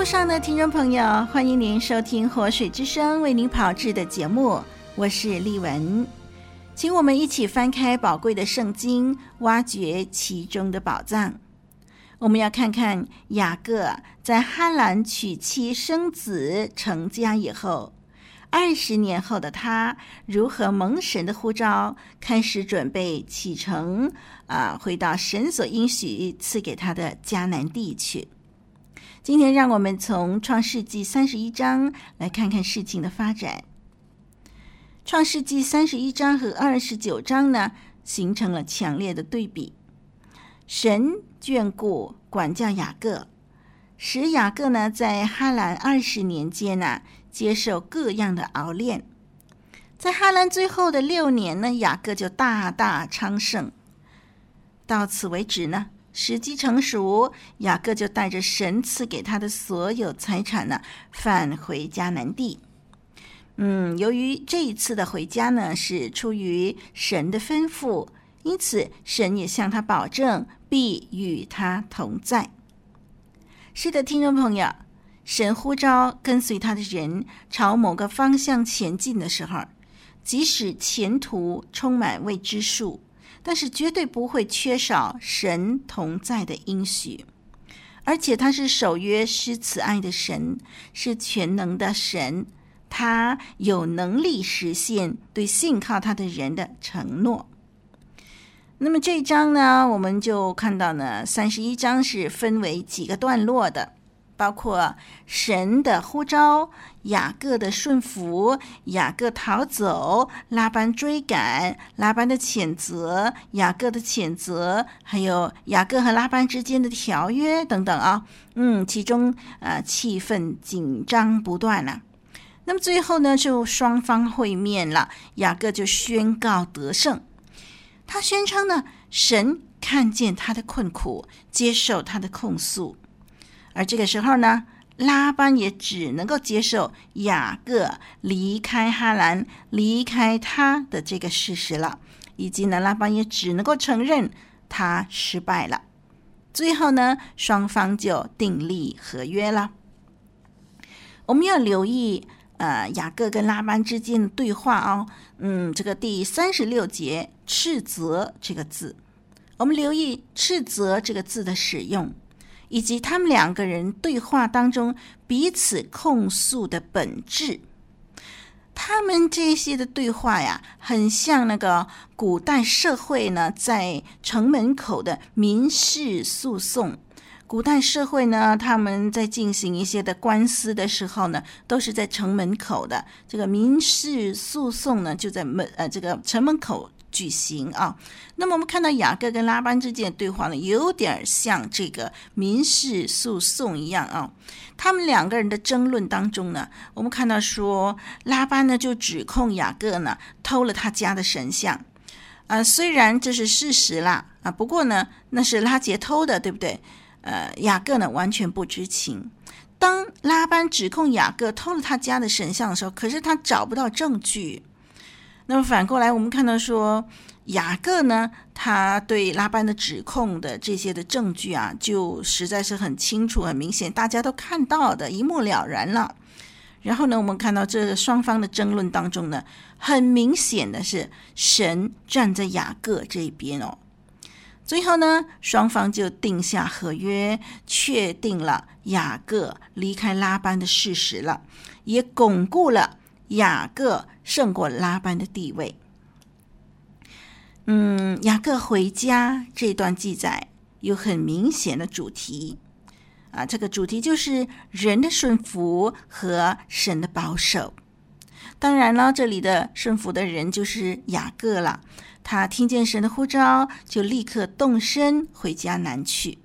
路上的听众朋友，欢迎您收听活水之声为您炮制的节目，我是丽文，请我们一起翻开宝贵的圣经，挖掘其中的宝藏。我们要看看雅各在哈兰娶妻生子成家以后，二十年后的他如何蒙神的呼召，开始准备启程啊，回到神所应许赐给他的迦南地去。今天，让我们从创世纪三十一章来看看事情的发展。创世纪三十一章和二十九章呢，形成了强烈的对比。神眷顾管教雅各，使雅各呢在哈兰二十年间呢，接受各样的熬炼。在哈兰最后的六年呢，雅各就大大昌盛。到此为止呢。时机成熟，雅各就带着神赐给他的所有财产呢，返回迦南地。嗯，由于这一次的回家呢，是出于神的吩咐，因此神也向他保证必与他同在。是的，听众朋友，神呼召跟随他的人朝某个方向前进的时候，即使前途充满未知数。但是绝对不会缺少神同在的应许，而且他是守约施慈爱的神，是全能的神，他有能力实现对信靠他的人的承诺。那么这一章呢，我们就看到呢，三十一章是分为几个段落的。包括神的呼召、雅各的顺服、雅各逃走、拉班追赶、拉班的谴责、雅各的谴责，还有雅各和拉班之间的条约等等啊，嗯，其中呃气氛紧张不断了。那么最后呢，就双方会面了，雅各就宣告得胜，他宣称呢，神看见他的困苦，接受他的控诉。而这个时候呢，拉班也只能够接受雅各离开哈兰、离开他的这个事实了，以及呢，拉班也只能够承认他失败了。最后呢，双方就订立合约了。我们要留意，呃，雅各跟拉班之间的对话哦。嗯，这个第三十六节“斥责”这个字，我们留意“斥责”这个字的使用。以及他们两个人对话当中彼此控诉的本质，他们这些的对话呀，很像那个古代社会呢，在城门口的民事诉讼。古代社会呢，他们在进行一些的官司的时候呢，都是在城门口的。这个民事诉讼呢，就在门呃这个城门口。举行啊，那么我们看到雅各跟拉班之间的对话呢，有点像这个民事诉讼一样啊。他们两个人的争论当中呢，我们看到说拉班呢就指控雅各呢偷了他家的神像，啊，虽然这是事实啦啊，不过呢那是拉结偷的，对不对？呃，雅各呢完全不知情。当拉班指控雅各偷了他家的神像的时候，可是他找不到证据。那么反过来，我们看到说，雅各呢，他对拉班的指控的这些的证据啊，就实在是很清楚、很明显，大家都看到的一目了然了。然后呢，我们看到这双方的争论当中呢，很明显的是神站在雅各这边哦。最后呢，双方就定下合约，确定了雅各离开拉班的事实了，也巩固了雅各。胜过拉班的地位。嗯，雅各回家这段记载有很明显的主题啊，这个主题就是人的顺服和神的保守。当然了，这里的顺服的人就是雅各了。他听见神的呼召，就立刻动身回迦南去。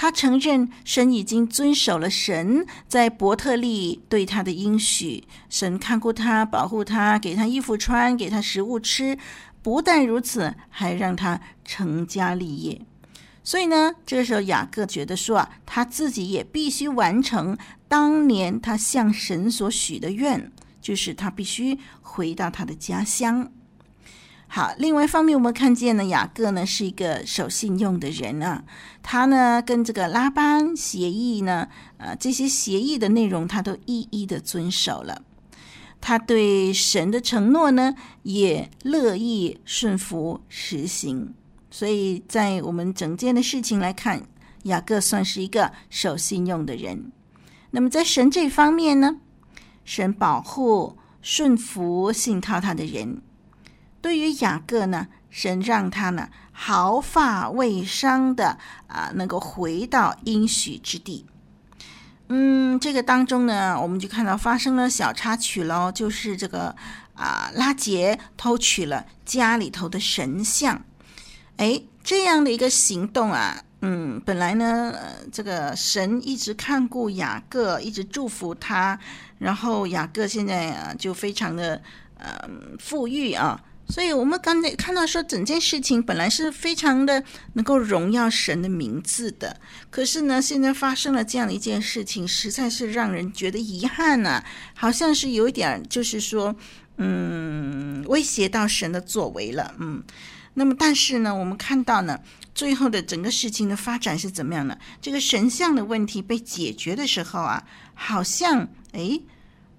他承认神已经遵守了神在伯特利对他的应许，神看顾他，保护他，给他衣服穿，给他食物吃。不但如此，还让他成家立业。所以呢，这个时候雅各觉得说啊，他自己也必须完成当年他向神所许的愿，就是他必须回到他的家乡。好，另外一方面，我们看见呢，雅各呢是一个守信用的人啊。他呢跟这个拉班协议呢，呃，这些协议的内容他都一一的遵守了。他对神的承诺呢，也乐意顺服实行。所以在我们整件的事情来看，雅各算是一个守信用的人。那么在神这方面呢，神保护顺服信靠他的人。对于雅各呢，神让他呢毫发未伤的啊，能够回到应许之地。嗯，这个当中呢，我们就看到发生了小插曲喽，就是这个啊，拉结偷取了家里头的神像。哎，这样的一个行动啊，嗯，本来呢，这个神一直看顾雅各，一直祝福他，然后雅各现在啊就非常的呃富裕啊。所以，我们刚才看到说，整件事情本来是非常的能够荣耀神的名字的，可是呢，现在发生了这样的一件事情，实在是让人觉得遗憾呐，好像是有一点，就是说，嗯，威胁到神的作为了，嗯。那么，但是呢，我们看到呢，最后的整个事情的发展是怎么样呢？这个神像的问题被解决的时候啊，好像，诶。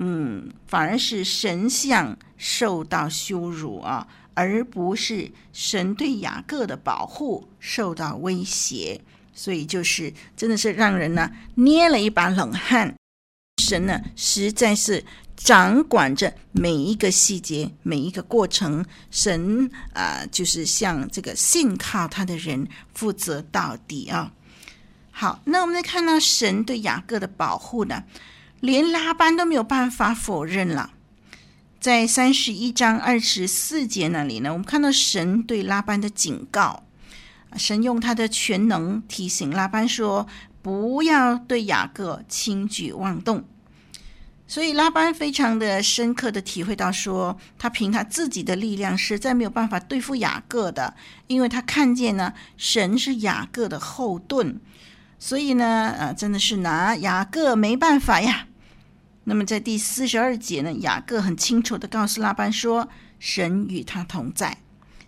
嗯，反而是神像受到羞辱啊，而不是神对雅各的保护受到威胁，所以就是真的是让人呢捏了一把冷汗。神呢实在是掌管着每一个细节，每一个过程。神啊，就是向这个信靠他的人负责到底啊。好，那我们再看到神对雅各的保护呢？连拉班都没有办法否认了。在三十一章二十四节那里呢，我们看到神对拉班的警告。神用他的全能提醒拉班说：“不要对雅各轻举妄动。”所以拉班非常的深刻的体会到说，他凭他自己的力量实在没有办法对付雅各的，因为他看见呢，神是雅各的后盾。所以呢，呃，真的是拿雅各没办法呀。那么在第四十二节呢，雅各很清楚的告诉拉班说：“神与他同在，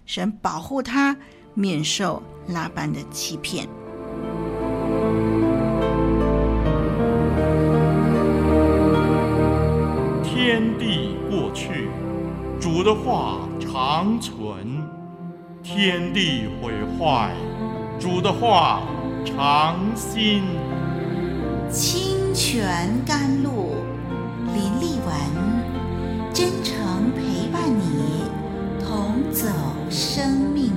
神保护他，免受拉班的欺骗。”天地过去，主的话长存；天地毁坏，主的话。长新，清泉甘露，林丽文，真诚陪伴你，同走生命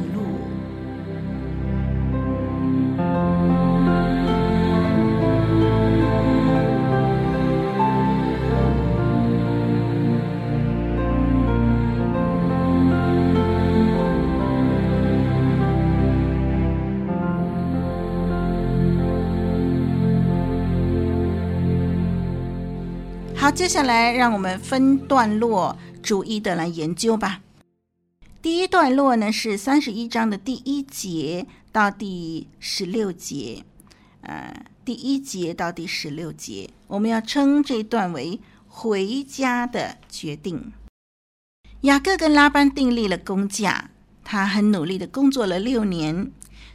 好，接下来让我们分段落逐一的来研究吧。第一段落呢是三十一章的第一节到第十六节，呃，第一节到第十六节，我们要称这段为回家的决定。雅各跟拉班订立了工价，他很努力的工作了六年，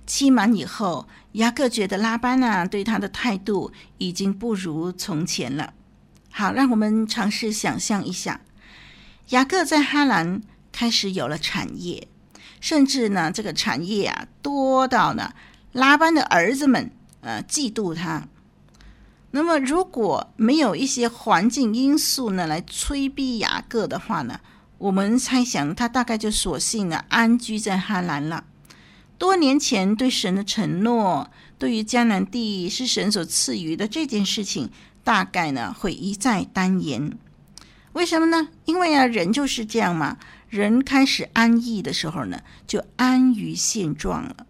期满以后，雅各觉得拉班啊对他的态度已经不如从前了。好，让我们尝试想象一下，雅各在哈兰开始有了产业，甚至呢，这个产业啊多到呢，拉班的儿子们呃嫉妒他。那么，如果没有一些环境因素呢来催逼雅各的话呢，我们猜想他大概就索性呢安居在哈兰了。多年前对神的承诺，对于迦南地是神所赐予的这件事情。大概呢会一再单言，为什么呢？因为啊，人就是这样嘛。人开始安逸的时候呢，就安于现状了。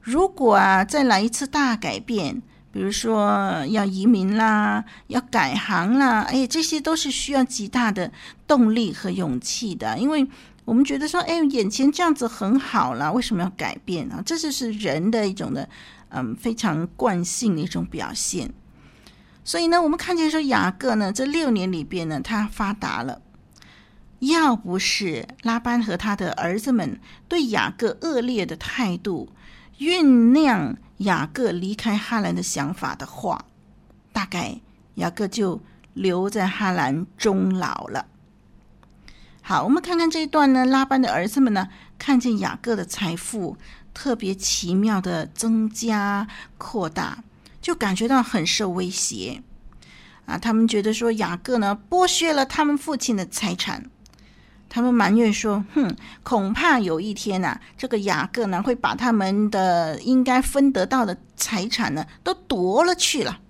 如果啊再来一次大改变，比如说要移民啦，要改行啦，哎，这些都是需要极大的动力和勇气的，因为我们觉得说，哎，眼前这样子很好了，为什么要改变啊？这就是人的一种的，嗯，非常惯性的一种表现。所以呢，我们看见说雅各呢，这六年里边呢，他发达了。要不是拉班和他的儿子们对雅各恶劣的态度，酝酿雅各离开哈兰的想法的话，大概雅各就留在哈兰终老了。好，我们看看这一段呢，拉班的儿子们呢，看见雅各的财富特别奇妙的增加扩大。就感觉到很受威胁啊！他们觉得说雅各呢剥削了他们父亲的财产，他们埋怨说：“哼，恐怕有一天呐、这个雅各呢会把他们的应该分得到的财产呢都夺了去了。”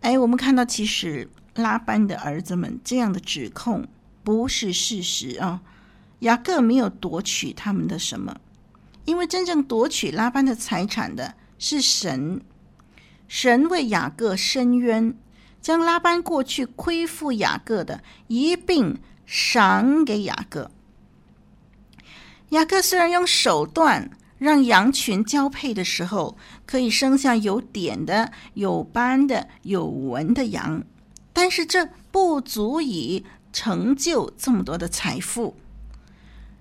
哎，我们看到其实拉班的儿子们这样的指控不是事实啊！雅各没有夺取他们的什么，因为真正夺取拉班的财产的是神。神为雅各伸冤，将拉班过去亏负雅各的一并赏给雅各。雅各虽然用手段让羊群交配的时候可以生下有点的、有斑的、有纹的羊，但是这不足以成就这么多的财富。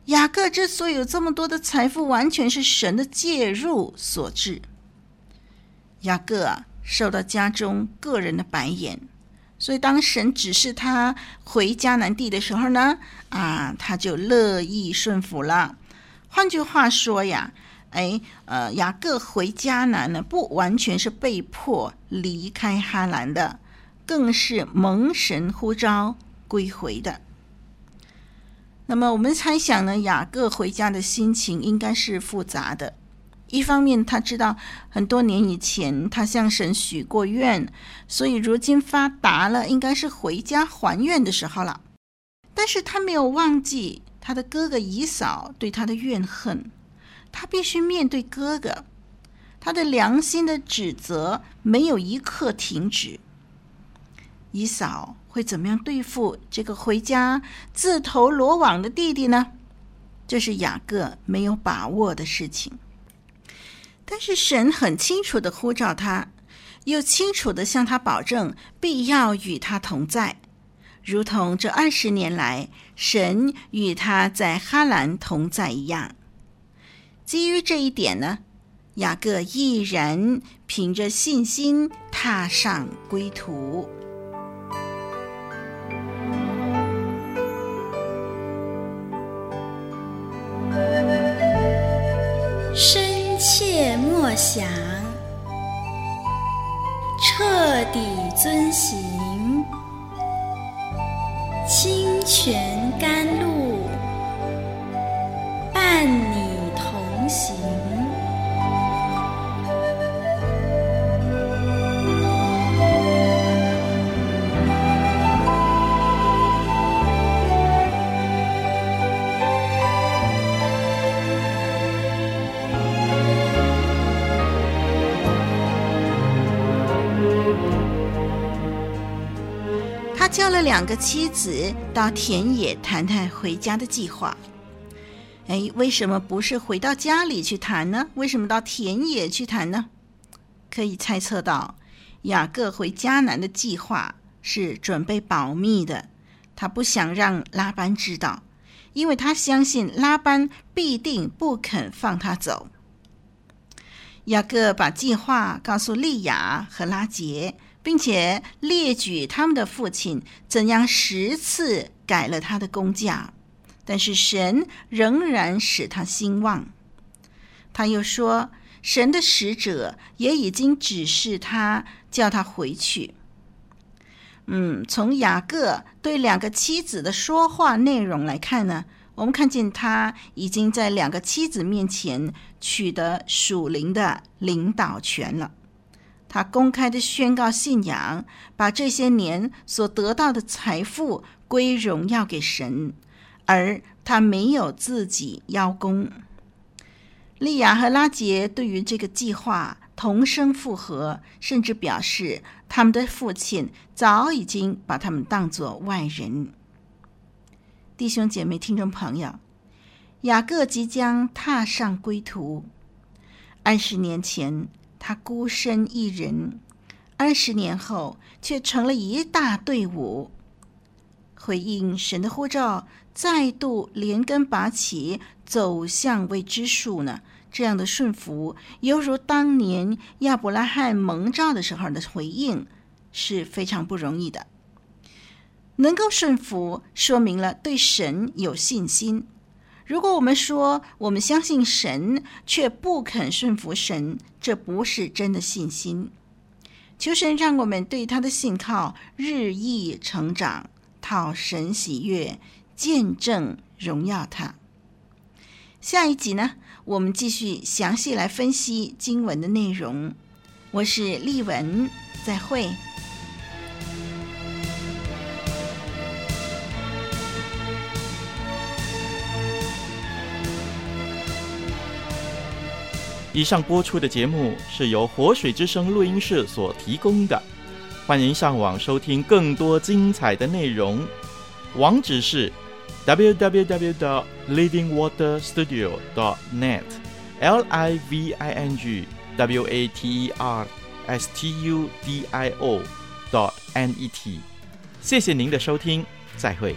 雅各之所以有这么多的财富，完全是神的介入所致。雅各啊，受到家中个人的白眼，所以当神指示他回迦南地的时候呢，啊，他就乐意顺服了。换句话说呀，哎，呃，雅各回迦南呢，不完全是被迫离开哈兰的，更是蒙神呼召归回的。那么我们猜想呢，雅各回家的心情应该是复杂的。一方面，他知道很多年以前他向神许过愿，所以如今发达了，应该是回家还愿的时候了。但是他没有忘记他的哥哥以扫对他的怨恨，他必须面对哥哥，他的良心的指责没有一刻停止。姨嫂会怎么样对付这个回家自投罗网的弟弟呢？这是雅各没有把握的事情。但是神很清楚的呼召他，又清楚的向他保证必要与他同在，如同这二十年来神与他在哈兰同在一样。基于这一点呢，雅各毅然凭着信心踏上归途。想，彻底遵行，清泉叫了两个妻子到田野谈谈回家的计划。哎，为什么不是回到家里去谈呢？为什么到田野去谈呢？可以猜测到，雅各回迦南的计划是准备保密的，他不想让拉班知道，因为他相信拉班必定不肯放他走。雅各把计划告诉利亚和拉结。并且列举他们的父亲怎样十次改了他的工价，但是神仍然使他兴旺。他又说，神的使者也已经指示他，叫他回去。嗯，从雅各对两个妻子的说话内容来看呢，我们看见他已经在两个妻子面前取得属灵的领导权了。他公开的宣告信仰，把这些年所得到的财富归荣耀给神，而他没有自己邀功。利亚和拉杰对于这个计划同声附和，甚至表示他们的父亲早已经把他们当作外人。弟兄姐妹、听众朋友，雅各即将踏上归途。二十年前，他孤身一人；二十年后，却成了一大队伍。回应神的呼召，再度连根拔起，走向未知数呢？这样的顺服，犹如当年亚伯拉罕蒙召的时候的回应，是非常不容易的。能够顺服，说明了对神有信心。如果我们说我们相信神，却不肯顺服神，这不是真的信心。求神让我们对他的信靠日益成长，讨神喜悦，见证荣耀他。下一集呢，我们继续详细来分析经文的内容。我是丽文，再会。以上播出的节目是由活水之声录音室所提供的，欢迎上网收听更多精彩的内容，网址是 www.livingwaterstudio.net，l i v i n g w a t e r s t u d i o. dot n e t，谢谢您的收听，再会。